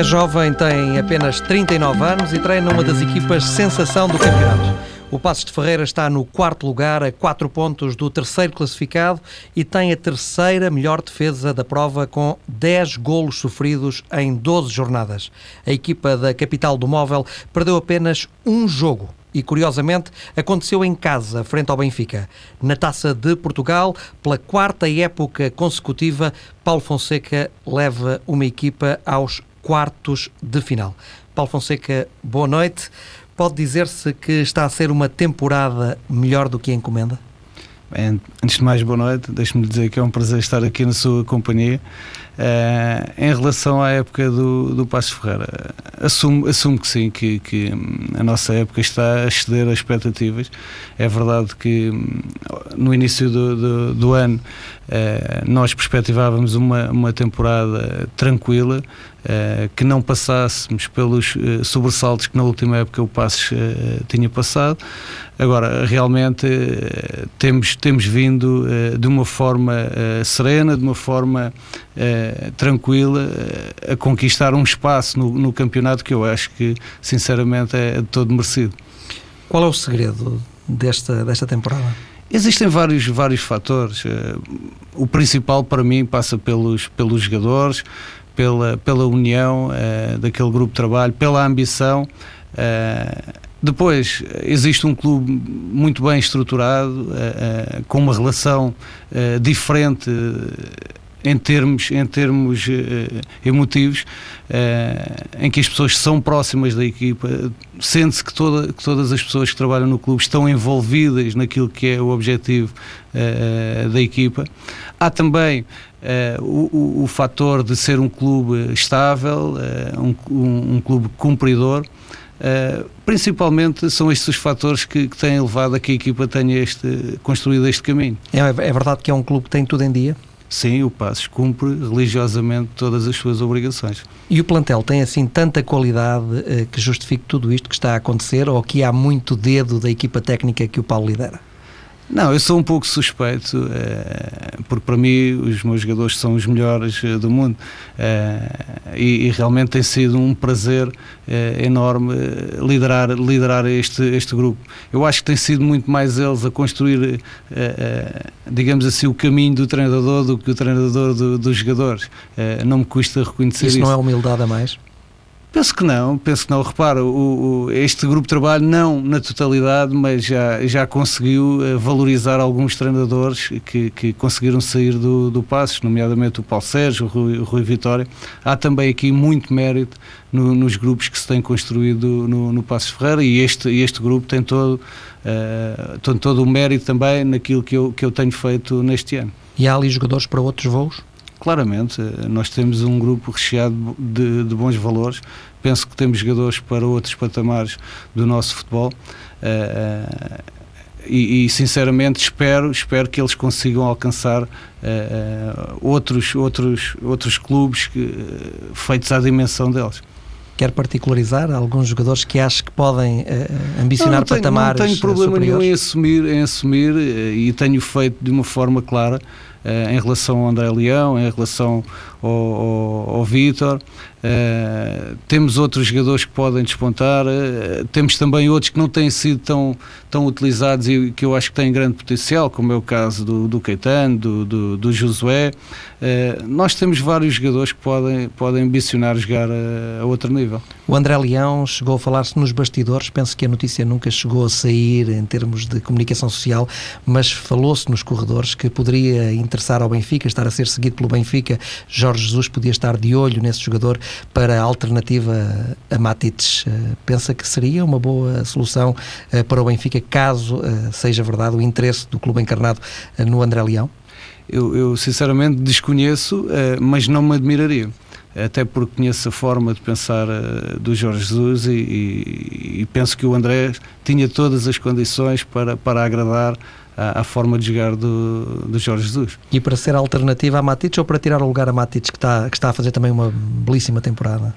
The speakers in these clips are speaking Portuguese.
É jovem, tem apenas 39 anos e treina uma das equipas sensação do campeonato. O Passos de Ferreira está no quarto lugar, a 4 pontos do terceiro classificado e tem a terceira melhor defesa da prova com 10 golos sofridos em 12 jornadas. A equipa da capital do móvel perdeu apenas um jogo e, curiosamente, aconteceu em casa, frente ao Benfica. Na Taça de Portugal, pela quarta época consecutiva, Paulo Fonseca leva uma equipa aos quartos de final. Paulo Fonseca, boa noite. Pode dizer-se que está a ser uma temporada melhor do que a encomenda? Bem, antes de mais, boa noite. Deixe-me dizer que é um prazer estar aqui na sua companhia. Uh, em relação à época do, do Passo Ferreira, assumo, assumo que sim, que, que a nossa época está a exceder as expectativas. É verdade que hum, no início do, do, do ano uh, nós perspectivávamos uma, uma temporada tranquila, uh, que não passássemos pelos sobressaltos que na última época o Passos tinha passado. Agora, realmente temos, temos vindo de uma forma serena, de uma forma eh, tranquila eh, a conquistar um espaço no, no, campeonato que eu acho que, sinceramente, é de todo merecido. Qual é o segredo desta, desta temporada? Existem vários, vários fatores. Eh, o principal para mim passa pelos, pelos jogadores, pela, pela união uh, daquele grupo de trabalho, pela ambição. Uh, depois, existe um clube muito bem estruturado, com uma relação diferente em termos, em termos uh, emotivos, uh, em que as pessoas são próximas da equipa, sente-se que, toda, que todas as pessoas que trabalham no clube estão envolvidas naquilo que é o objetivo uh, da equipa. Há também o, o, o, fator de ser um clube estável, um, um, um, clube cumpridor. principalmente são estes os fatores que, que, têm levado a que a equipa tenha este, construído este caminho. É, é verdade que é um clube que tem tudo em dia? Sim, o Passos cumpre religiosamente todas as suas obrigações. E o plantel tem assim tanta qualidade eh, que justifique tudo isto que está a acontecer ou que há muito dedo da equipa técnica que o Paulo lidera? Não, eu sou um pouco suspeito, eh, porque para mim os meus jogadores são os melhores eh, do mundo eh, e, e, realmente tem sido um prazer enorme liderar, liderar este, este grupo. Eu acho que tem sido muito mais eles a construir, digamos assim, o caminho do treinador do que o treinador do, dos jogadores. Não me custa reconhecer isso. Isso não é humildade a mais? Penso que não, penso que não. Repara, o, o, este grupo de trabalho, não na totalidade, mas já, já conseguiu uh, valorizar alguns treinadores que, que conseguiram sair do, do Passos, nomeadamente o Paulo Sérgio, o Rui, o Rui Vitória. Há também aqui muito mérito no, nos grupos que se têm construído no, no Passos Ferreira e este, este grupo tem todo, uh, tem todo o mérito também naquilo que eu, que eu tenho feito neste ano. E há ali jogadores para outros voos? Claramente, nós temos um grupo recheado de, de, bons valores. Penso que temos jogadores para outros patamares do nosso futebol. Uh, uh, e, e, sinceramente espero espero que eles consigam alcançar uh, outros outros outros clubes que, feitos à dimensão deles quer particularizar alguns jogadores que acho que podem uh, ambicionar não, não tenho, patamares Não tenho problema superiores? nenhum em assumir, em assumir e tenho feito de uma forma clara uh, em relação ao André Leão, em relação ao, ao, ao Vítor. Uh, temos outros jogadores que podem despontar, uh, temos também outros que não têm sido tão, tão utilizados e que eu acho que têm grande potencial, como é o caso do, do Caetano, do, do, do Josué. Uh, nós temos vários jogadores que podem, podem ambicionar jogar a, a outro nível. O André Leão chegou a falar-se nos bastidores, penso que a notícia nunca chegou a sair em termos de comunicação social, mas falou-se nos corredores que poderia interessar ao Benfica, estar a ser seguido pelo Benfica. Jorge Jesus podia estar de olho nesse jogador para a alternativa a Matites. Eh, pensa que seria uma boa solução eh, para o Benfica, caso eh, seja verdade o interesse do clube encarnado no André Leão? Eu, eu sinceramente desconheço, mas não me admiraria até porque conheço a forma de pensar do Jorge Jesus e, e, e, penso que o André tinha todas as condições para, para agradar à, à forma de jogar do, do Jorge Jesus. E para ser alternativa a Matites ou para tirar o lugar a Matites, que está, que está a fazer também uma belíssima temporada?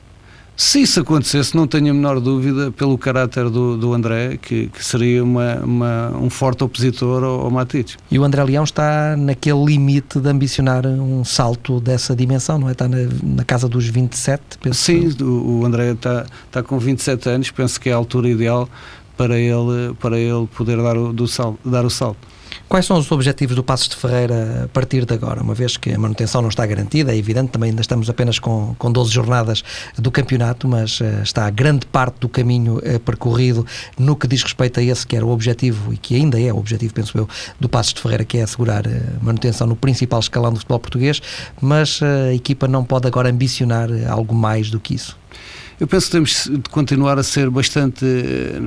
Se isso acontecesse, não tenho a menor dúvida, pelo caráter do, do André, que, que seria uma, uma, um forte opositor ao, ao Matites. E o André Leão está naquele limite de ambicionar um salto dessa dimensão, não é? Está na, na casa dos 27, penso Sim, que... o, o André está, está com 27 anos, penso que é a altura ideal para ele, para ele poder dar o, do sal, dar o salto. Quais são os objetivos do Passos de Ferreira a partir de agora? Uma vez que a manutenção não está garantida, é evidente, também ainda estamos apenas com, com 12 jornadas do campeonato, mas uh, está grande parte do caminho uh, percorrido no que diz respeito a esse que era o objetivo e que ainda é o objetivo, penso eu, do Passos de Ferreira, que é assegurar uh, manutenção no principal escalão do futebol português, mas a equipa não pode agora ambicionar algo mais do que isso. Eu penso que temos de continuar a ser bastante,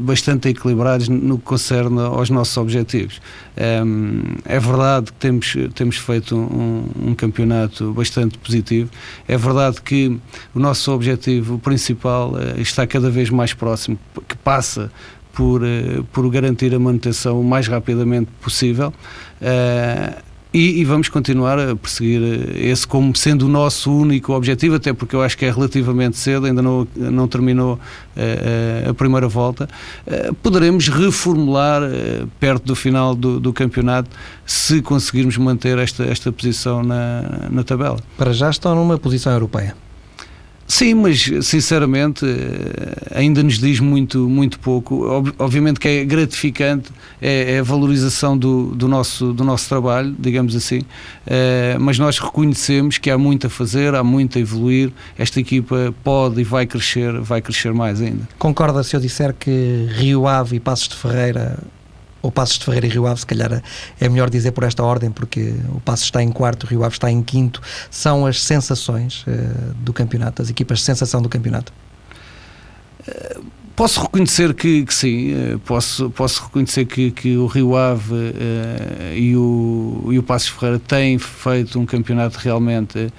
bastante equilibrados no que concerne aos nossos objetivos. É verdade que temos, temos feito um, um campeonato bastante positivo, é verdade que o nosso objetivo principal eh, está cada vez mais próximo, que passa por, eh, por garantir a manutenção o mais rapidamente possível. Uh, e, e, vamos continuar a perseguir esse como sendo o nosso único objetivo, até porque eu acho que é relativamente cedo, ainda não, não terminou uh, a primeira volta. Uh, poderemos reformular uh, perto do final do, do, campeonato se conseguirmos manter esta, esta posição na, na tabela. Para já estão numa posição europeia. Sim, mas sinceramente eh, ainda nos diz muito, muito pouco. Obviamente que é gratificante, é, é a valorização do, do, nosso, do nosso trabalho, digamos assim, é, mas nós reconhecemos que há muito a fazer, há muito a evoluir. Esta equipa pode e vai crescer, vai crescer mais ainda. Concorda se eu disser que Rio Ave e Passos de Ferreira ou Passos de Ferreira e Rio Ave, se calhar é melhor dizer por esta ordem, porque o Passos está em quarto, o Rio Ave está em quinto, são as sensações uh, do campeonato, as equipas de sensação do campeonato? Uh, posso reconhecer que, que sim, uh, posso, posso reconhecer que, que o Rio Ave e, o, e o Passos Ferreira têm feito um campeonato realmente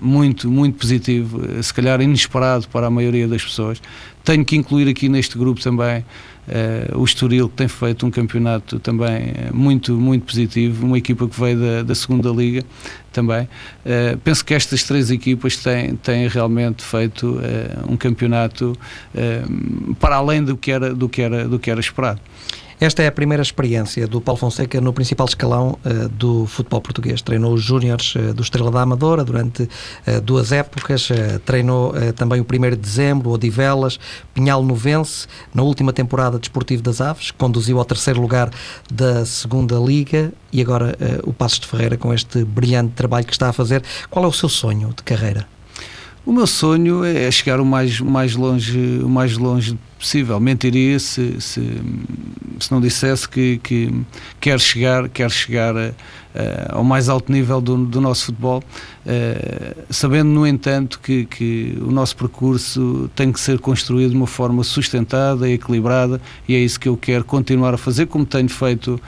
muito, muito positivo, se calhar inesperado para a maioria das pessoas. Tenho que incluir aqui neste grupo também Uh, o Estoril que tem feito um campeonato também eh, muito, muito positivo, uma equipa que veio da, da segunda liga também. Uh, penso que estas três equipas têm, têm realmente feito uh, um campeonato para além do que era, do que era, do que era esperado. Esta é a primeira experiência do Paulo Fonseca no principal escalão uh, do futebol português. Treinou os júniores uh, do Estrela da Amadora durante uh, duas épocas, treinou também o 1 de dezembro, Odivelas, Pinhal Novense, na última temporada Desportivo das Aves, conduziu ao terceiro lugar da segunda Liga e agora o Passos de Ferreira com este brilhante trabalho que está a fazer. Qual é o seu sonho de carreira? O meu sonho é chegar o mais, mais, longe, o mais longe possível. Mentiria se, se, se não dissesse que, que quer chegar, quer chegar a, a, ao mais alto nível do, do nosso futebol, uh, sabendo, no entanto, que, que o nosso percurso tem que ser construído de uma forma sustentada e equilibrada, e é isso que eu quero continuar a fazer, como tenho feito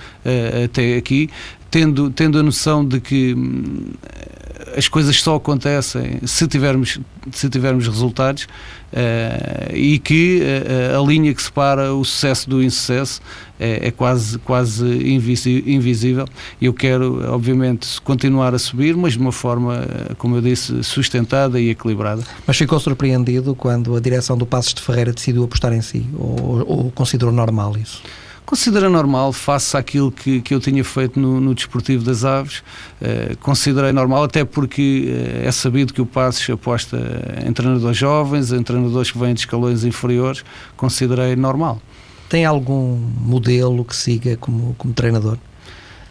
até aqui, tendo, tendo a noção de que as coisas só acontecem se tivermos, se tivermos resultados uh, e que uh, a linha que separa o sucesso do insucesso é, é quase, quase invisível. Eu quero, obviamente, continuar a subir, mas de uma forma, como eu disse, sustentada e equilibrada. Mas ficou surpreendido quando a direção do Passos de Ferreira decidiu apostar em si? Ou, ou considerou normal isso? Considera normal, face àquilo que, que eu tinha feito no, no Desportivo das Aves, eh, considerei normal, até porque eh, é sabido que o Passos aposta em treinadores jovens, em treinadores que vêm de escalões inferiores, considerei normal. Tem algum modelo que siga como, como treinador?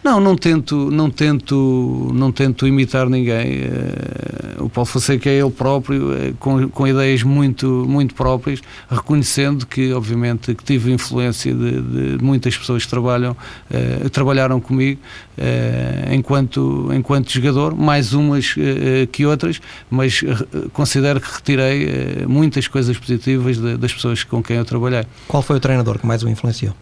Não, não tento, não tento, não tento imitar ninguém. Uh, o Paulo Fonseca é ele próprio, uh, com, com ideias muito, muito próprias, reconhecendo que, obviamente, que tive influência de, de muitas pessoas que trabalham, uh, trabalharam comigo enquanto, enquanto jogador, mais umas que outras, mas considero que retirei muitas coisas positivas de, das pessoas com quem eu trabalhei. Qual foi o treinador que mais o influenciou?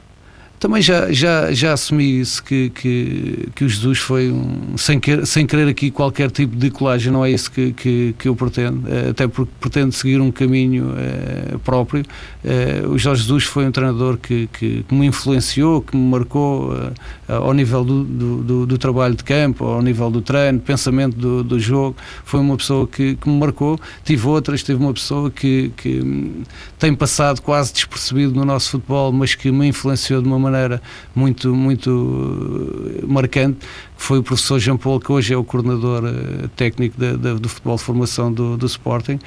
Também já, já, já assumi isso que, que, que o Jesus foi um, sem, querer, sem querer aqui qualquer tipo de colagem, não é isso que, que, que eu pretendo, eh, até porque pretendo seguir um caminho uh, próprio. Uh, o Jorge Jesus foi um treinador que, que, que me influenciou, que me marcou uh, ao nível do, do, do, do, trabalho de campo, ao nível do treino, pensamento do, do jogo. Foi uma pessoa que, que me marcou. Tive outras, tive uma pessoa que, que hum, tem passado quase despercebido no nosso futebol, mas que me influenciou de uma maneira muito, muito marcante, foi o professor Jean Paul, que hoje é o coordenador uh, técnico do futebol de formação do, do Sporting.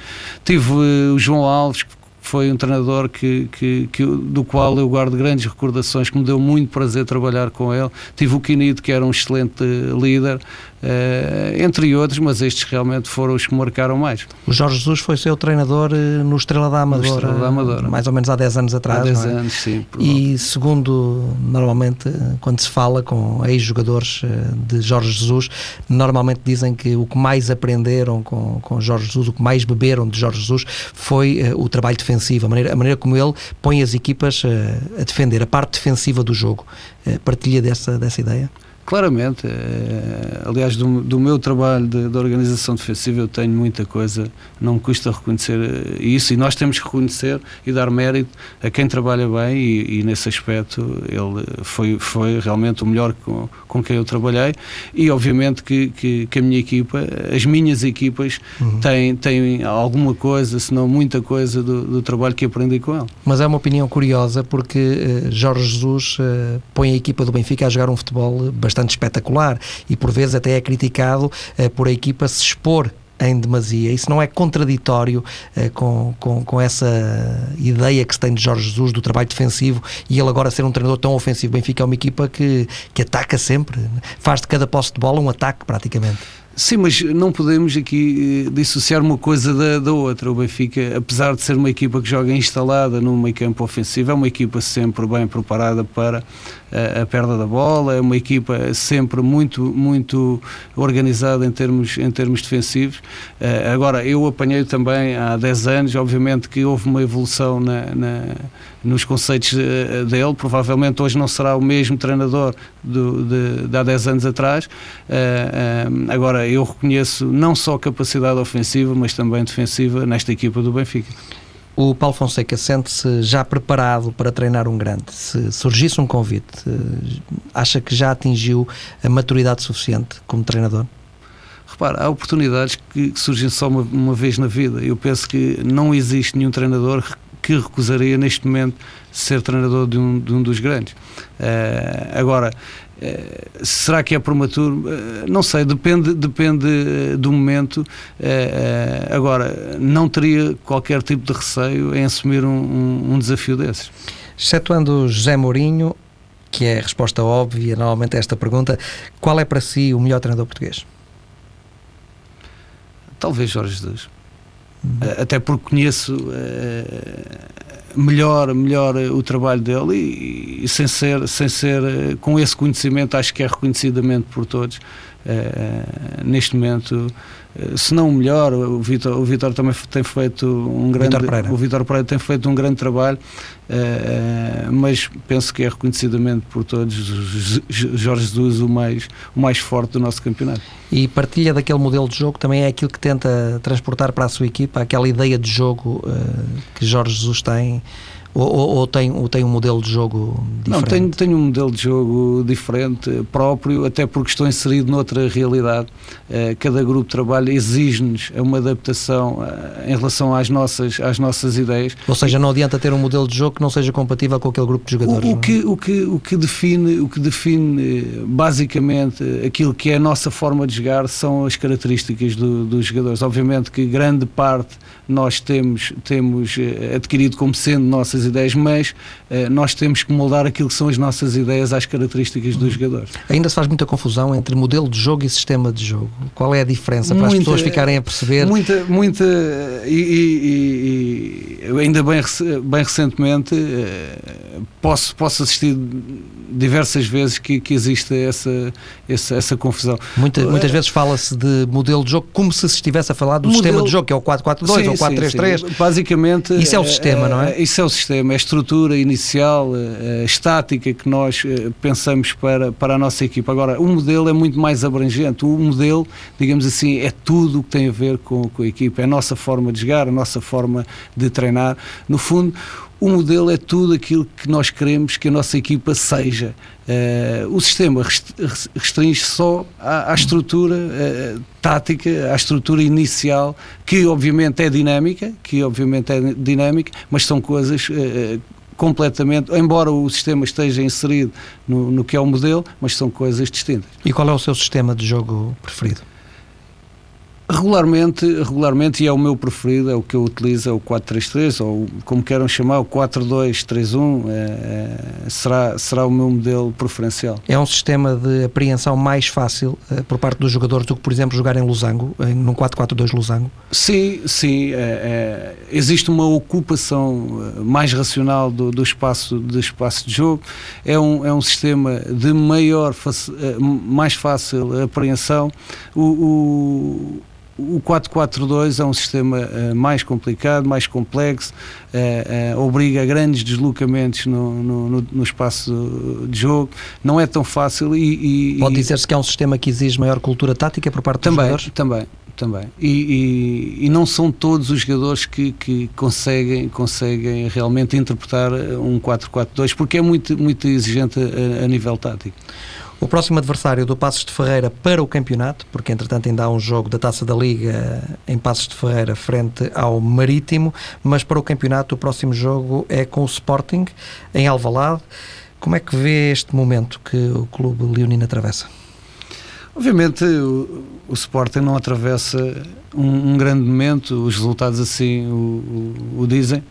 Tive uh, o João Alves, que foi um treinador que, que, que, do qual eu guardo grandes recordações, que me deu muito prazer trabalhar com ele. Tive o Quinido, que era um excelente líder, uh, entre outros, mas estes realmente foram os que marcaram mais. O Jorge Jesus foi seu treinador eh, no Estrela da Amadora, Estrela da Amadora. mais ou menos há 10 anos atrás. Há 10 é? anos, sim. E segundo, normalmente, quando se fala com ex-jogadores de Jorge Jesus, normalmente dizem que o que mais aprenderam com, com Jorge Jesus, o que mais beberam de Jorge Jesus, foi uh, o trabalho defensivo, a maneira, a maneira como ele põe as equipas uh, a defender, a parte defensiva do jogo. Partilha dessa, dessa ideia? Claramente, é, aliás, do, do, meu trabalho de, de, organização defensiva, eu tenho muita coisa, não me custa reconhecer eh, isso, e nós temos que reconhecer e dar mérito a quem trabalha bem, e, e nesse aspecto ele foi, foi realmente o melhor com, com quem eu trabalhei, e obviamente que, que, que a minha equipa, as minhas equipas, uhum. têm, têm alguma coisa, se não muita coisa, do, do, trabalho que aprendi com ele. Mas é uma opinião curiosa, porque uh, Jorge Jesus uh, põe a equipa do Benfica a jogar um futebol bastante bastante espetacular e por vezes até é criticado uh, por a equipa se expor em demasia. Isso não é contraditório uh, com, com, com, essa ideia que se tem de Jorge Jesus do trabalho defensivo e ele agora ser um treinador tão ofensivo. Benfica é uma equipa que, que ataca sempre, faz de cada posse de bola um ataque praticamente. Sim, mas não podemos aqui eh, dissociar uma coisa da, da, outra. O Benfica, apesar de ser uma equipa que joga instalada no meio campo ofensivo, é uma equipa sempre bem preparada para a, perda da bola, é uma equipa sempre muito, muito organizada em termos, em termos defensivos. Uh, agora, eu apanhei também há 10 anos, obviamente que houve uma evolução na, na, nos conceitos uh, dele, provavelmente hoje não será o mesmo treinador do, de, de há 10 anos atrás. Uh, agora, eu reconheço não só capacidade ofensiva, mas também defensiva nesta equipa do Benfica. O Paulo Fonseca sente-se já preparado para treinar um grande? Se surgisse um convite, acha que já atingiu a maturidade suficiente como treinador? Repara, há oportunidades que surgem só uma, uma vez na vida. Eu penso que não existe nenhum treinador que recusaria neste momento ser treinador de um, de um dos grandes. Uh, agora, será que é prematuro? Uh, não sei, depende, depende do momento. agora, não teria qualquer tipo de receio em assumir um, um, um desafio desses. Excetuando José Mourinho, que é a resposta óbvia normalmente a esta pergunta, qual é para si o melhor treinador português? Talvez Jorge Jesus. Uhum. Até porque conheço melhor, melhor o trabalho dele e, e, sem ser, sem ser com esse conhecimento, acho que é reconhecidamente por todos. Uh, neste momento, se não o melhor, o Vitor, o Vitor também tem feito um grande, o Vitor Pereira tem feito um grande trabalho, uh, mas penso que é reconhecidamente por todos Jorge Jesus o mais, o mais forte do nosso campeonato. E partilha daquele modelo de jogo também é aquilo que tenta transportar para a sua equipa, aquela ideia de jogo que Jorge Jesus tem ou, ou, ou, tem, ou tem um modelo de jogo diferente? Não, tenho, tenho um modelo de jogo diferente, próprio, até porque estou inserido noutra realidade. Uh, cada grupo de trabalho exige-nos uma adaptação uh, em relação às nossas, às nossas ideias. Ou seja, não adianta ter um modelo de jogo que não seja compatível com aquele grupo de jogadores. O, o que, o, que, o, que define, o que define eh, basicamente aquilo que é a nossa forma de jogar são as características do, dos jogadores. Obviamente que grande parte nós temos, temos adquirido como sendo nossas nossas ideias, mas uh, nós temos que moldar aquilo que são as nossas ideias às características dos jogadores. Ainda se faz muita confusão entre modelo de jogo e sistema de jogo. Qual é a diferença para muita, as pessoas ficarem a perceber? Muita, muita, e, e, e ainda bem, bem recentemente uh, posso, posso assistir diversas vezes que, que existe essa, essa, essa confusão. Muita, muitas vezes fala-se de modelo de jogo como se se estivesse a falar do modelo, sistema de jogo, que é o 4-4-2 ou 4-3-3. Basicamente. Isso é o sistema, não é? Isso é o sistema sistema, é a estrutura inicial, a estática que nós pensamos para, para a nossa equipa. Agora, o modelo é muito mais abrangente. O modelo, digamos assim, é tudo o que tem a ver com, com a equipa. É a nossa forma de jogar, a nossa forma de treinar. No fundo, o modelo é tudo aquilo que nós queremos que a nossa equipa seja. Uh, o sistema restringe só à, à estrutura uh, tática, à estrutura inicial, que obviamente é dinâmica, que obviamente é dinâmica, mas são coisas uh, completamente, embora o sistema esteja inserido no, no que é o modelo, mas são coisas distintas. E qual é o seu sistema de jogo preferido? Regularmente, regularmente, e é o meu preferido, é o que eu utilizo, é o 433, ou como queiram chamar, o 4231, é, é, será, será o meu modelo preferencial. É um sistema de apreensão mais fácil é, por parte dos jogadores do que, por exemplo, jogar em losango, em, num 442 losango? Sim, sim. É, é, existe uma ocupação eh, mais racional do, do, espaço, do espaço de jogo, é um, é um sistema de maior, mais fácil apreensão. o, o o 442 é um sistema uh, mais complicado, mais complexo, uh, uh, obriga a grandes deslocamentos no, no, no, espaço de jogo, não é tão fácil e... e Pode dizer-se que é um sistema que exige maior cultura tática por parte também, dos jogadores? Também, também. E, e, e, não são todos os jogadores que, que conseguem, conseguem realmente interpretar um 442 porque é muito, muito exigente a, a nível tático. O próximo adversário do Passos de Ferreira para o campeonato, porque entretanto ainda há um jogo da Taça da Liga em Passos de Ferreira frente ao Marítimo, mas para o campeonato o próximo jogo é com o Sporting em Alvalade. Como é que vê este momento que o clube leonino atravessa? Obviamente o, o Sporting não atravessa um, um, grande momento, os resultados assim o, o, o dizem.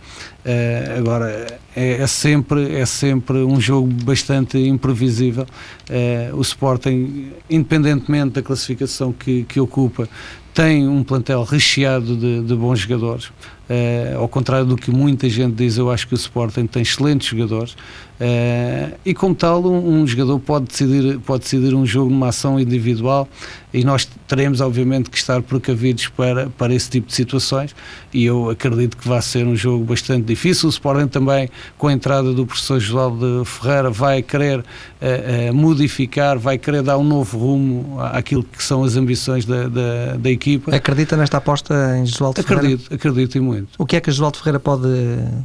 Uh, agora é, é, sempre é sempre um jogo bastante imprevisível. Uh, o Sporting, independentemente da classificação que, que ocupa, tem um plantel recheado de, de bons jogadores. Uh, ao contrário do que muita gente diz, eu acho que o Sporting tem excelentes jogadores. Uh, e como tal, um, um, jogador pode decidir, pode decidir um jogo numa ação individual e nós teremos, obviamente, que estar precavidos para, para esse tipo de situações. E eu acredito que vai ser um jogo bastante difícil. O Sporting também, com a entrada do professor Josualdo Ferreira, vai querer uh, modificar, vai querer dar um novo rumo àquilo que são as ambições da, da, da equipa. Acredita nesta aposta em Josualdo Ferreira? Acredito, acredito e muito. O que é que Josualdo Ferreira pode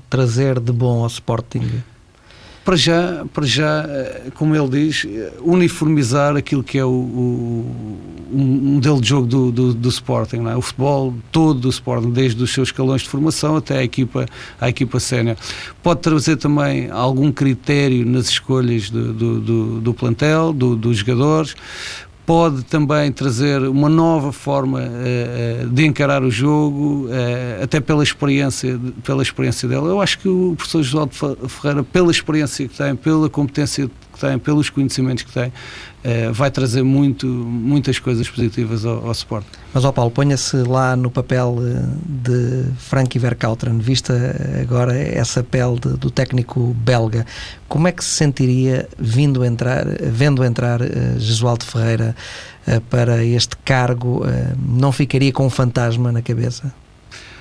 trazer de bom ao Sporting? para já, para já, eh, como ele diz, eh, uniformizar aquilo que é o, o, o modelo de jogo do, do, do Sporting, é? o futebol todo do Sporting, desde os seus escalões de formação até a equipa, a equipa sénior. Pode trazer também algum critério nas escolhas do, do, do, do plantel, dos jogadores, pode também trazer uma nova forma uh, de encarar o jogo, uh, até pela experiência, pela experiência dela. Eu acho que o professor José Ferreira, pela experiência que tem, pela competência que tem, pelos conhecimentos que tem, uh, vai trazer muito, muitas coisas positivas ao, ao. Mas, ó Paulo, ponha-se lá no papel eh, de Frankie Verkauteren, vista agora essa pele de, do técnico belga, como é que se sentiria vindo entrar, vendo entrar uh, Jesualdo Ferreira uh, para este cargo? Uh, não ficaria com um fantasma na cabeça?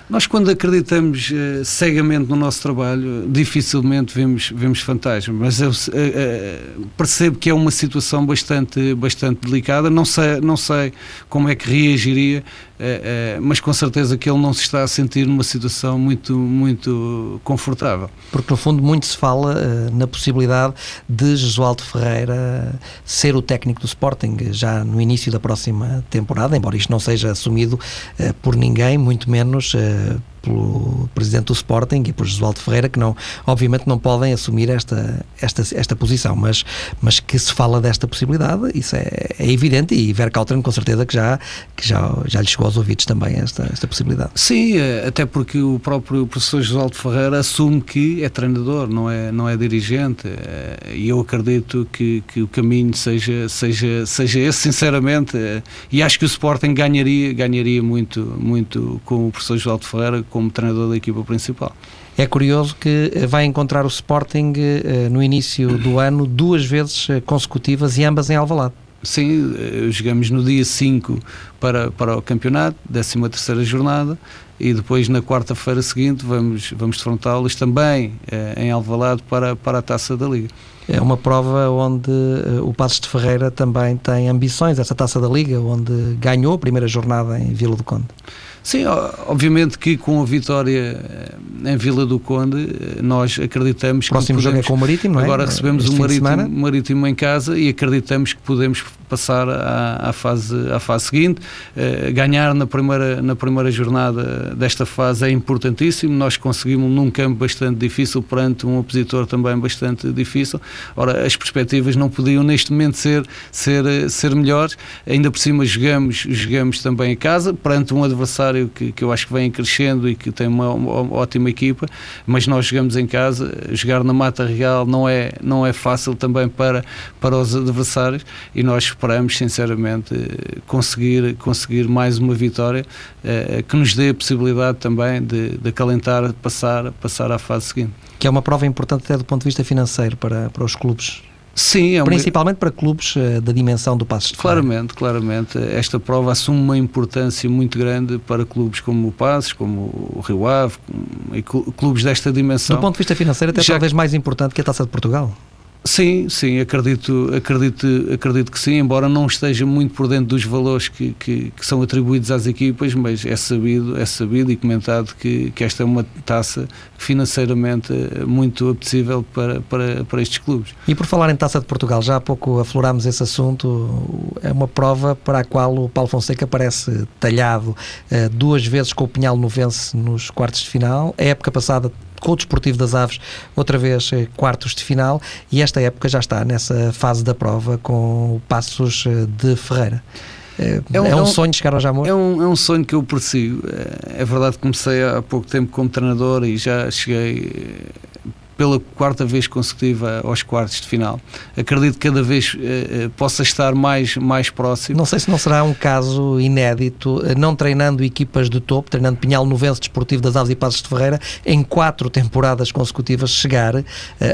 Nós, quando acreditamos uh, cegamente no nosso trabalho, dificilmente vemos, vemos fantasmas, mas eu uh, uh, percebo que é uma situação bastante, bastante delicada. Não sei, não sei como é que reagiria é, é, mas com certeza que ele não se está a sentir numa situação muito, muito confortável. Porque no fundo muito se fala uh, na possibilidade de Jesualdo Ferreira ser o técnico do Sporting já no início da próxima temporada, embora isto não seja assumido uh, por ninguém, muito menos uh, pelo presidente do Sporting e por Josualdo Ferreira, que não, obviamente não podem assumir esta, esta, esta posição, mas, mas que se fala desta possibilidade, isso é, é evidente e Verkauteren com certeza que já, que já, já lhe chegou aos ouvidos também esta, esta possibilidade. Sim, eh, até porque o próprio professor Josualdo Ferreira assume que é treinador, não é, não é dirigente. Eh, e eu acredito que, que o caminho seja, seja, seja esse, sinceramente, eh, e acho que o Sporting ganharia, ganharia muito, muito com o professor Josualdo Ferreira como treinador da equipa principal. É curioso que eh, vai encontrar o Sporting eh, no início do ano duas vezes eh, consecutivas e ambas em Alvalade. Sim, jogamos no dia 5 para, para o campeonato, 13 terceira jornada, e depois na quarta-feira seguinte vamos, vamos defrontá-los também eh, em Alvalade para, para a Taça da Liga. É uma prova onde uh, o Passos de Ferreira também tem ambições, essa taça da Liga, onde ganhou a primeira jornada em Vila do Conde. Sim, obviamente que com a vitória eh, em Vila do Conde, eh, nós acreditamos Próximo que. Próximo jogo é com o Marítimo, Agora é? recebemos o marítimo, marítimo em casa e acreditamos que podemos passar à, à, fase, à fase seguinte. Uh, ganhar na primeira, na primeira jornada desta fase é importantíssimo. Nós conseguimos num campo bastante difícil, perante um opositor também bastante difícil. Ora, as perspectivas não podiam neste momento ser, ser, ser melhores. Ainda por cima jogamos, jogamos também em casa, perante um adversário que, que eu acho que vem crescendo e que tem uma, uma ótima equipa, mas nós jogamos em casa. Jogar na Mata Real não é, não é fácil também para, para os adversários e nós esperamos sinceramente conseguir, conseguir mais uma vitória eh, que nos dê a possibilidade também de, de acalentar, passar, passar à fase seguinte. Que é uma prova importante até do ponto de vista financeiro para, para os clubes Sim, é principalmente para clubes uh, da dimensão do Passos de Claramente, claramente. Esta prova assume uma importância muito grande para clubes como o Passos, como o Rio Ave, e clubes desta dimensão. Do ponto de vista financeiro, até Já... talvez mais importante que a Taça de Portugal. Sim, sim, acredito, acredito, acredito que sim, embora não esteja muito por dentro dos valores que, que, que, são atribuídos às equipas, mas é sabido, é sabido e comentado que, que esta é uma taça financeiramente muito apetecível para, para, para estes clubes. E por falar em Taça de Portugal, já há pouco aflorámos esse assunto, é uma prova para a qual o Paulo Fonseca parece talhado eh, duas vezes com o Pinhal no vence nos quartos de final, a época passada com o Desportivo das Aves, outra vez eh, quartos de final, e esta época já está nessa fase da prova com o Passos eh, de Ferreira. É, é, um, é um, sonho chegar ao Jamor? É um, é um sonho que eu persigo. É, é verdade que comecei há pouco tempo como treinador e já cheguei pela quarta vez consecutiva aos quartos de final. Acredito que cada vez eh, possa estar mais, mais próximo. Não sei se não será um caso inédito, eh, não treinando equipas de topo, treinando Pinhal Novense Desportivo das Aves e Passos de Ferreira, em quatro temporadas consecutivas chegar eh,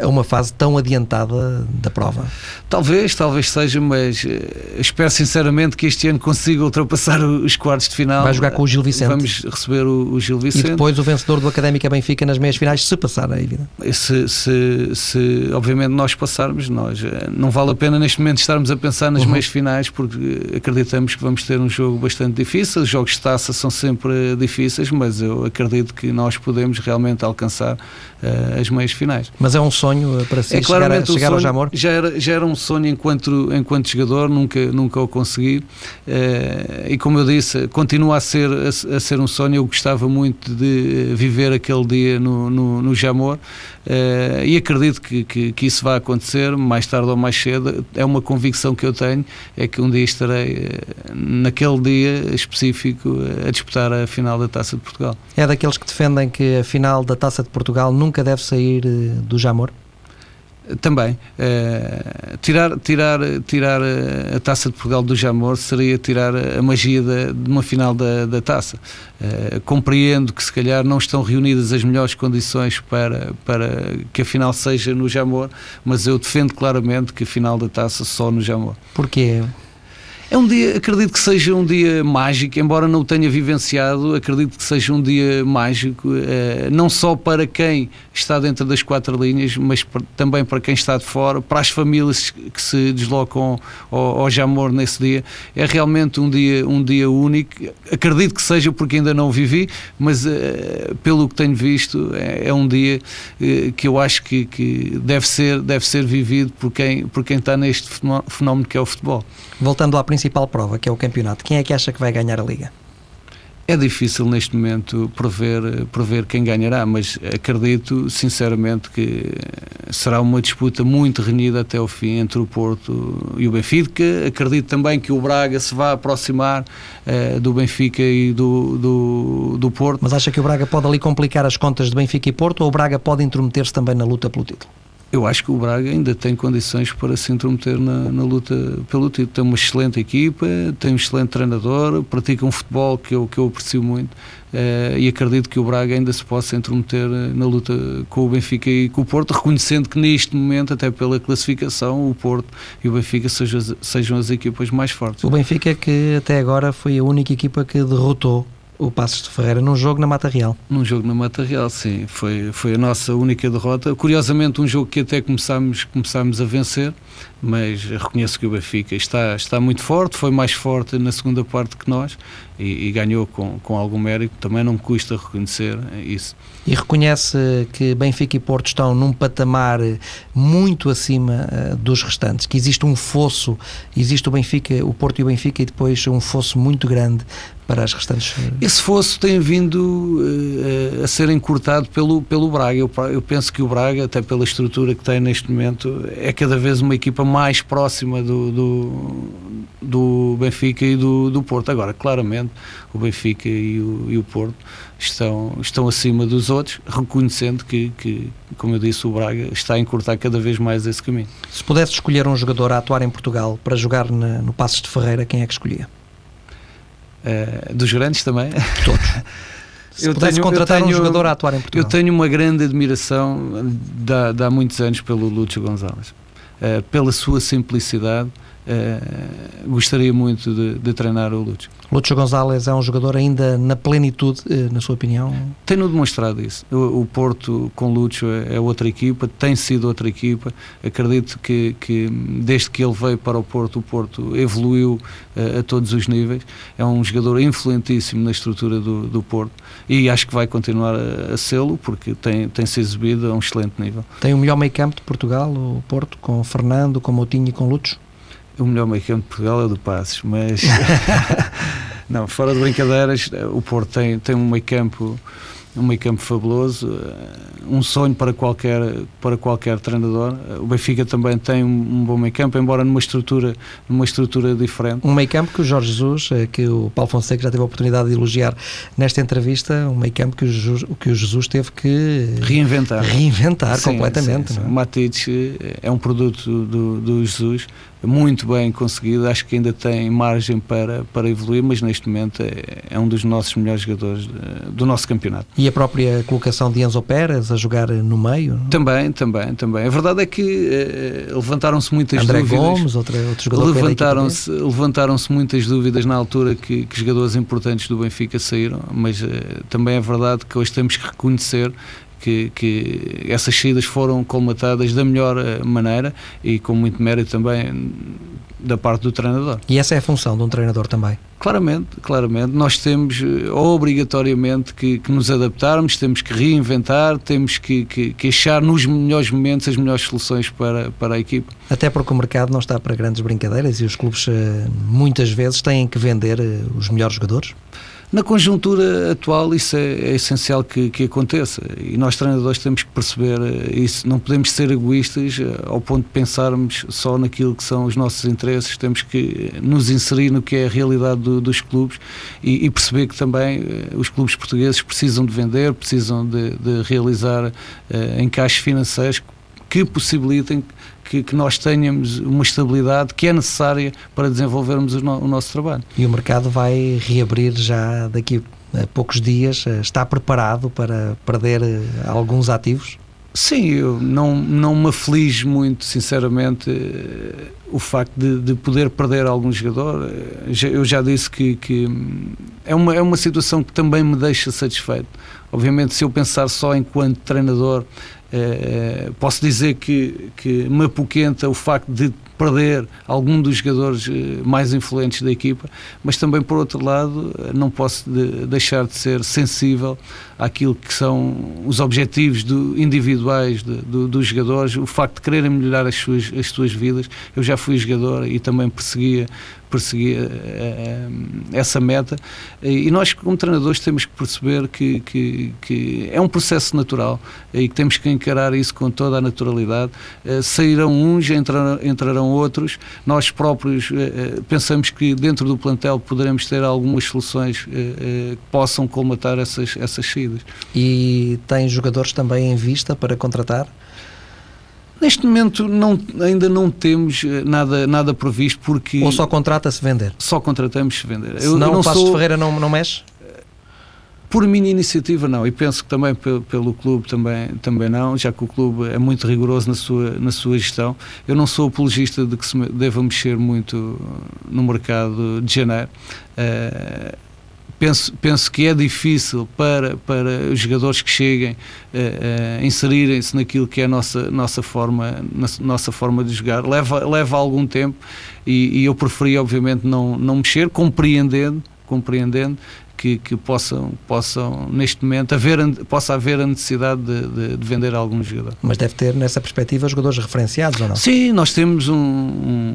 a uma fase tão adiantada da prova. Talvez, talvez seja, mas eh, espero sinceramente que este ano consiga ultrapassar os quartos de final. Vai jogar com o Gil Vicente. Vamos receber o, o Gil Vicente. E depois o vencedor do Académica Benfica nas meias finais, se passar, é evidente. Esse se, se, se, obviamente nós passarmos, nós eh, não vale a pena neste momento estarmos a pensar nas uhum. meias finais porque acreditamos que vamos ter um jogo bastante difícil. Os jogos de taça são sempre difíceis, mas eu acredito que nós podemos realmente alcançar uh, as meias finais. Mas é um sonho para si é, chegar, a, chegar ao Jamor? Já era, já era um sonho enquanto, enquanto jogador, nunca, nunca o consegui. Uh, e como eu disse, continua a ser, a, a, ser um sonho. Eu gostava muito de viver aquele dia no, no, no Jamor. Uh, e acredito que, que, que, isso vai acontecer mais tarde ou mais cedo. É uma convicção que eu tenho, é que um dia estarei uh, naquele dia específico uh, a disputar a final da Taça de Portugal. É daqueles que defendem que a final da Taça de Portugal nunca deve sair do Jamor? Também. Uh, tirar, tirar, tirar a taça de Portugal do Jamor seria tirar a magia de, de uma final da, da taça. Uh, compreendo que se calhar não estão reunidas as melhores condições para, para que a final seja no Jamor, mas eu defendo claramente que a final da taça só no Jamor. Porquê? É um dia, acredito que seja um dia mágico, embora não o tenha vivenciado, acredito que seja um dia mágico, eh, não só para quem está dentro das quatro linhas, mas também para quem está de fora, para as famílias que se deslocam ao, Jamor nesse dia. É realmente um dia, um dia único. Acredito que seja porque ainda não o vivi, mas eh, pelo que tenho visto, é, é um dia eh, que eu acho que, que, deve, ser, deve ser vivido por quem, por quem está neste fenómeno que é o futebol. Voltando à principal prova, que é o campeonato, quem é que acha que vai ganhar a Liga? É difícil neste momento prever, prever quem ganhará, mas acredito sinceramente que será uma disputa muito renhida até o fim entre o Porto e o Benfica. Acredito também que o Braga se vai aproximar uh, do Benfica e do, do, do Porto. Mas acha que o Braga pode ali complicar as contas de Benfica e Porto ou o Braga pode intrometer-se também na luta pelo título? Eu acho que o Braga ainda tem condições para se intrometer na, na, luta pelo título. Tem uma excelente equipa, tem um excelente treinador, pratica um futebol que eu, que eu aprecio muito uh, e acredito que o Braga ainda se possa intrometer na luta com o Benfica e com o Porto, reconhecendo que neste momento, até pela classificação, o Porto e o Benfica sejam, sejam as equipas mais fortes. O Benfica que até agora foi a única equipa que derrotou o Passos de Ferreira num jogo na Mata Real. Num jogo na Mata Real, sim. Foi, foi a nossa única derrota. Curiosamente, um jogo que até começámos, começámos a vencer, mas reconheço que o Benfica está, está muito forte, foi mais forte na segunda parte que nós e, e ganhou com, com algum mérito. Também não me custa reconhecer isso. E reconhece que Benfica e Porto estão num patamar muito acima uh, dos restantes, que existe um fosso, existe o Benfica, o Porto e o Benfica, e depois um fosso muito grande para as restantes. Esse fosso tem vindo uh, a ser encurtado pelo, pelo Braga. Eu, eu, penso que o Braga, até pela estrutura que tem neste momento, é cada vez uma equipa mais próxima do, do, do Benfica e do, do Porto. Agora, claramente, o Benfica e o, e o Porto estão, estão acima dos outros, reconhecendo que, que, como eu disse, o Braga está a encurtar cada vez mais esse caminho. Se pudesse escolher um jogador a atuar em Portugal para jogar na, no Passos de Ferreira, quem é que escolhia? Uh, dos grandes também? Todos. Se eu pudesse tenho, contratar tenho, um jogador a atuar em Portugal. Eu tenho uma grande admiração de, de há muitos anos pelo Lúcio Gonzalez. Uh, pela sua simplicidade, uh, gostaria muito de, de treinar o Lúcio. Lúcio Gonzalez é um jogador ainda na plenitude, eh, na sua opinião? Tem-no demonstrado isso. O, o Porto com Lúcio é, é, outra equipa, tem sido outra equipa. Acredito que, que desde que ele veio para o Porto, o Porto evoluiu uh, a todos os níveis. É um jogador influentíssimo na estrutura do, do Porto e acho que vai continuar a, a sê-lo porque tem, tem se exibido a um excelente nível. Tem o melhor meio campo de Portugal, o Porto, com Fernando, com Moutinho e com Lúcio? O melhor meio campo de Portugal é o do Passos, mas não, fora de brincadeiras, o Porto tem, tem um meio campo um meio campo fabuloso, eh, um sonho para qualquer, para qualquer treinador. O Benfica também tem um, bom meio campo, embora numa estrutura, numa estrutura diferente. Um meio campo que o Jorge Jesus, eh, que o Paulo Fonseca já teve a oportunidade de elogiar nesta entrevista, um meio campo que o Jesus, que o Jesus teve que reinventar, reinventar sim, completamente. Sim, sim. É? O Matic eh, é um produto do, do Jesus muito bem conseguido, acho que ainda tem margem para, para evoluir, mas neste momento é, é um dos nossos melhores jogadores do nosso campeonato. E a própria colocação de Enzo Pérez a jogar no meio? Não? Também, também, também. A verdade é que eh, levantaram-se muitas André dúvidas. Gomes, outro, outro jogador levantaram-se, levantaram-se muitas dúvidas na altura que, que, jogadores importantes do Benfica saíram, mas eh, também é verdade que hoje temos que reconhecer que, que, essas saídas foram colmatadas da melhor eh, maneira e com muito mérito também da parte do treinador. E essa é a função de um treinador também? Claramente, claramente. Nós temos eh, obrigatoriamente que, que nos adaptarmos, temos que reinventar, temos que, que, que, achar nos melhores momentos as melhores soluções para, para a equipa. Até porque o mercado não está para grandes brincadeiras e os clubes eh, muitas vezes têm que vender os melhores jogadores? Na conjuntura atual, isso é, é essencial que, que, aconteça e nós, treinadores, temos que perceber eh, isso. Não podemos ser egoístas eh, ao ponto de pensarmos só naquilo que são os nossos interesses, temos que nos inserir no que é a realidade do, dos clubes e, e, perceber que também eh, os clubes portugueses precisam de vender, precisam de, de realizar uh, encaixes financeiros que possibilitem que, que, nós tenhamos uma estabilidade que é necessária para desenvolvermos o, no, o nosso trabalho. E o mercado vai reabrir já daqui a poucos dias? Está preparado para perder eh, alguns ativos? Sim, eu não, não me aflige muito, sinceramente, eh, o facto de, de poder perder algum jogador. Eh, eu já disse que, que, é, uma, é uma situação que também me deixa satisfeito. Obviamente, se eu pensar só enquanto treinador, eh, posso dizer que, que me apoquenta o facto de perder algum dos jogadores eh, mais influentes da equipa, mas também, por outro lado, não posso de, deixar de ser sensível àquilo que são os objetivos do, individuais de, do, dos jogadores, o facto de quererem melhorar as suas, as suas vidas. Eu já fui jogador e também perseguia perseguir uh, essa meta. E nós, como treinadores, temos que perceber que, que, que, é um processo natural e que temos que encarar isso com toda a naturalidade. Uh, sairão uns, entrarão, entrarão outros. Nós próprios pensamos que dentro do plantel poderemos ter algumas soluções que possam colmatar essas, essas saídas. E tem jogadores também em vista para contratar? Neste momento não, ainda não temos eh, nada, nada previsto porque... Ou só contrata-se vender? Só contratamos se vender. Se eu, não, eu não o Passos sou... Ferreira não, não mexe? Por minha iniciativa não, e penso que também pelo, pelo, clube também, também não, já que o clube é muito rigoroso na sua, na sua gestão. Eu não sou apologista de que se deva mexer muito no mercado de janeiro. Uh, penso, penso que é difícil para, para os jogadores que cheguem uh, uh, inserirem-se naquilo que é a nossa, nossa, forma, nossa forma de jogar. Leva, leva algum tempo e, e eu preferi, obviamente, não, não mexer, compreendendo, compreendendo que, que, possam, possam, neste momento, haver, possa haver a necessidade de, de, de, vender algum jogador. Mas deve ter, nessa perspectiva, jogadores referenciados ou não? Sim, nós temos um, um,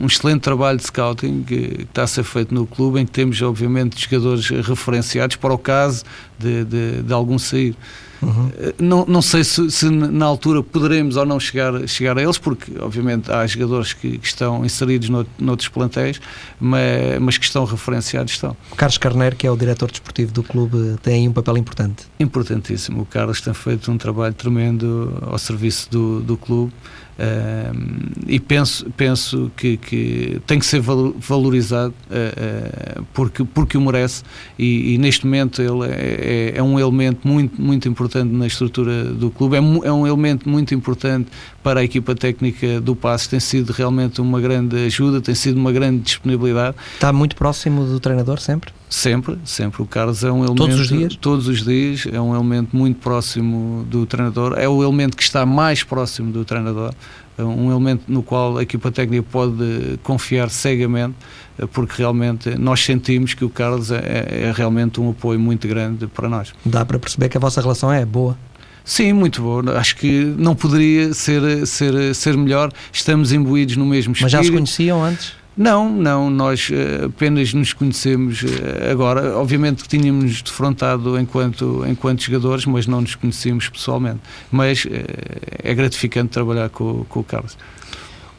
um excelente trabalho de scouting que, que, está a ser feito no clube, em que temos, obviamente, jogadores referenciados para o caso de, de, de algum sair. Uhum. Não, não sei se, se, na altura poderemos ou não chegar, chegar a eles, porque obviamente há jogadores que, que estão inseridos no, noutros plantéis, mas, mas, que estão referenciados estão. O Carlos Carneiro, que é o diretor desportivo do clube, tem um papel importante. Importantíssimo. O Carlos tem feito um trabalho tremendo ao serviço do, do clube. Uh, e penso, penso que, que, tem que ser valorizado uh, uh, porque, porque o merece e, e neste momento ele é, é, é, um elemento muito, muito importante na estrutura do clube, é, é, um elemento muito importante para a equipa técnica do Passos, tem sido realmente uma grande ajuda, tem sido uma grande disponibilidade. Está muito próximo do treinador sempre? Sempre, sempre. O Carlos é um elemento. Todos os dias? Todos os dias. É um elemento muito próximo do treinador. É o elemento que está mais próximo do treinador. É um elemento no qual a equipa técnica pode confiar cegamente, porque realmente nós sentimos que o Carlos é, é realmente um apoio muito grande para nós. Dá para perceber que a vossa relação é boa? Sim, muito boa. Acho que não poderia ser, ser, ser melhor. Estamos imbuídos no mesmo espírito. Mas já se conheciam antes? Não, não, nós eh, apenas nos conhecemos eh, agora. Obviamente que tínhamos defrontado enquanto, enquanto jogadores, mas não nos conhecíamos pessoalmente. Mas eh, é gratificante trabalhar com, com o Carlos.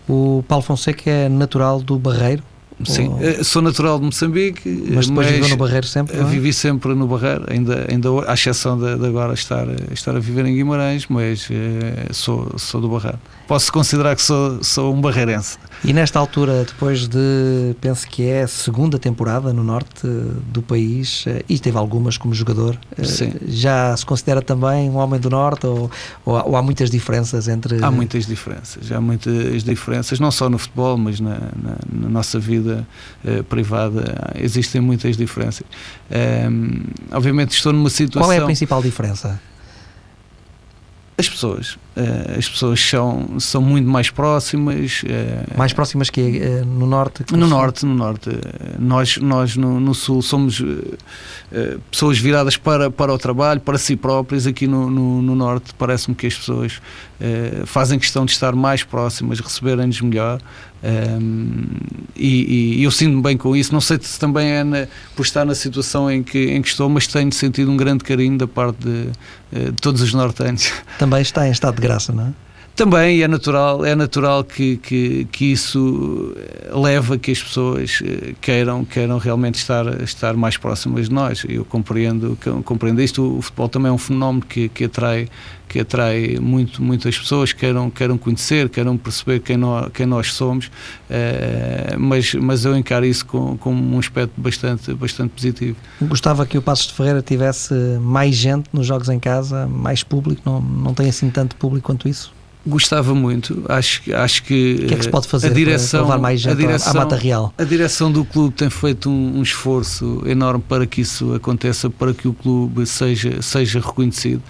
O Paulo Fonseca é natural do Barreiro? Sim, Ou... sou natural de Moçambique. Mas depois mas viveu no Barreiro sempre? É? Vivi sempre no Barreiro, ainda, ainda à exceção de, de, agora estar, estar a viver em Guimarães, mas sou, sou do Barreiro. Posso considerar que sou, sou um barreirense. E nesta altura, depois de, penso que é a segunda temporada no norte do país, eh, e teve algumas como jogador, eh, Sim. já se considera também um homem do norte ou, ou, há muitas diferenças entre... Há muitas diferenças, há muitas diferenças, não só no futebol, mas na, na, na nossa vida uh, privada, existem muitas diferenças. Um, obviamente estou numa situação... Qual é a principal diferença? As pessoas. Uh, as pessoas são, são muito mais próximas. Uh, mais próximas que uh, no norte? no norte, no norte. nós nós no, no sul somos pessoas viradas para, para o trabalho, para si próprias. Aqui no, no, no norte parece-me que as pessoas fazem questão de estar mais próximas, receberem-nos melhor. Um, e, e, eu sinto-me bem com isso. Não sei se também é na, por estar na situação em que, em que estou, mas tenho sentido um grande carinho da parte de, de todos os nortenhos. Também está em estado de graça, não é? Também é natural, é natural que, que, que isso leva a que as pessoas eh, queiram, queiram realmente estar, estar mais próximas de nós. Eu compreendo, compreendo isto. O futebol também é um fenómeno que, que atrai que atrai muito, muitas pessoas, queiram, queiram conhecer, queiram perceber quem nós, quem nós somos, uh, mas, mas eu encaro isso como, com um aspecto bastante, bastante positivo. Gostava que o Passos de Ferreira tivesse mais gente nos jogos em casa, mais público, não, não tem assim tanto público quanto isso? Gostava muito, acho, acho que. O que é que se pode fazer a direção, para levar mais gente a direção, à Mata Real? A direção do clube tem feito um, um, esforço enorme para que isso aconteça, para que o clube seja, seja reconhecido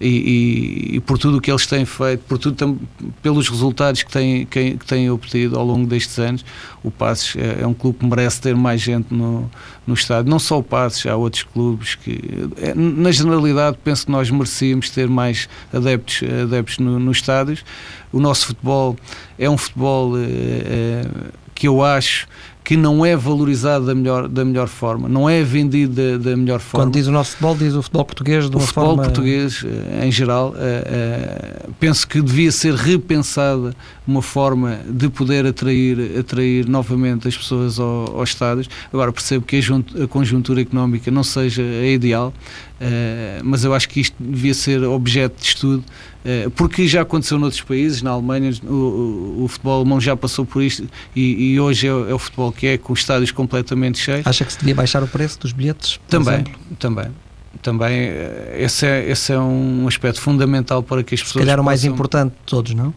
e, e, e, por tudo o que eles têm feito, por tudo pelos resultados que têm, que, que têm obtido ao longo destes anos, o Passos é, é, um clube que merece ter mais gente no, no estádio. Não só o Passos, há outros clubes que, é, na generalidade, penso que nós merecíamos ter mais adeptos, adeptos no, nos estádios. O nosso futebol é um futebol é, que eu acho que não é valorizado da melhor, da melhor forma, não é vendido da, da melhor forma. Quando diz o nosso futebol, diz o futebol português de uma o futebol forma... português, eh, em geral, uh, uh, penso que devia ser repensada uma forma de poder atrair, atrair novamente as pessoas ao, aos estádios. Agora percebo que a, conjuntura económica não seja a ideal, uh, mas eu acho que isto devia ser objeto de estudo porque já aconteceu noutros países, na Alemanha, o, o, o futebol alemão já passou por isto e, e hoje é, é, o futebol que é, com estádios completamente cheios. Acha que se devia baixar o preço dos bilhetes? Também, exemplo? também. Também eh, esse é, esse é um aspecto fundamental para que as pessoas. Se calhar o mais importante de todos, não?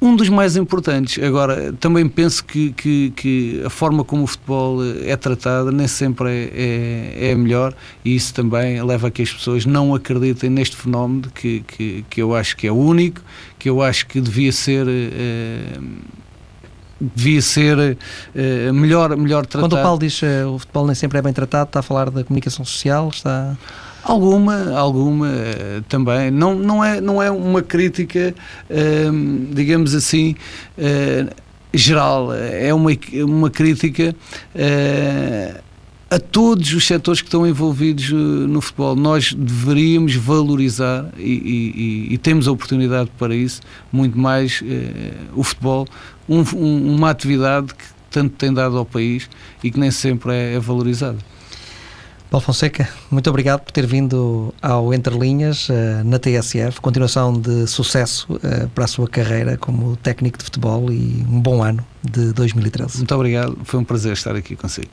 Um dos mais importantes. Agora, também penso que, que, que, a forma como o futebol é tratado nem sempre é, é, é melhor e isso também leva a que as pessoas não acreditem neste fenómeno que, que, que eu acho que é único, que eu acho que devia ser. Eh, devia ser uh, melhor, melhor tratado. Quando o Paulo diz uh, o futebol nem sempre é bem tratado, está a falar da comunicação social? Está... Alguma, alguma também. Não, não, é, não é uma crítica, digamos assim, geral. É uma, uma crítica a todos os setores que estão envolvidos no futebol. Nós deveríamos valorizar, e, e, e temos a oportunidade para isso, muito mais o futebol um, um, uma atividade que tanto tem dado ao país e que nem sempre é, é valorizada. Paulo Fonseca, muito obrigado por ter vindo ao Entre Linhas uh, na TSF. Continuação de sucesso uh, para a sua carreira como técnico de futebol e um bom ano de 2013. Muito obrigado, foi um prazer estar aqui consigo.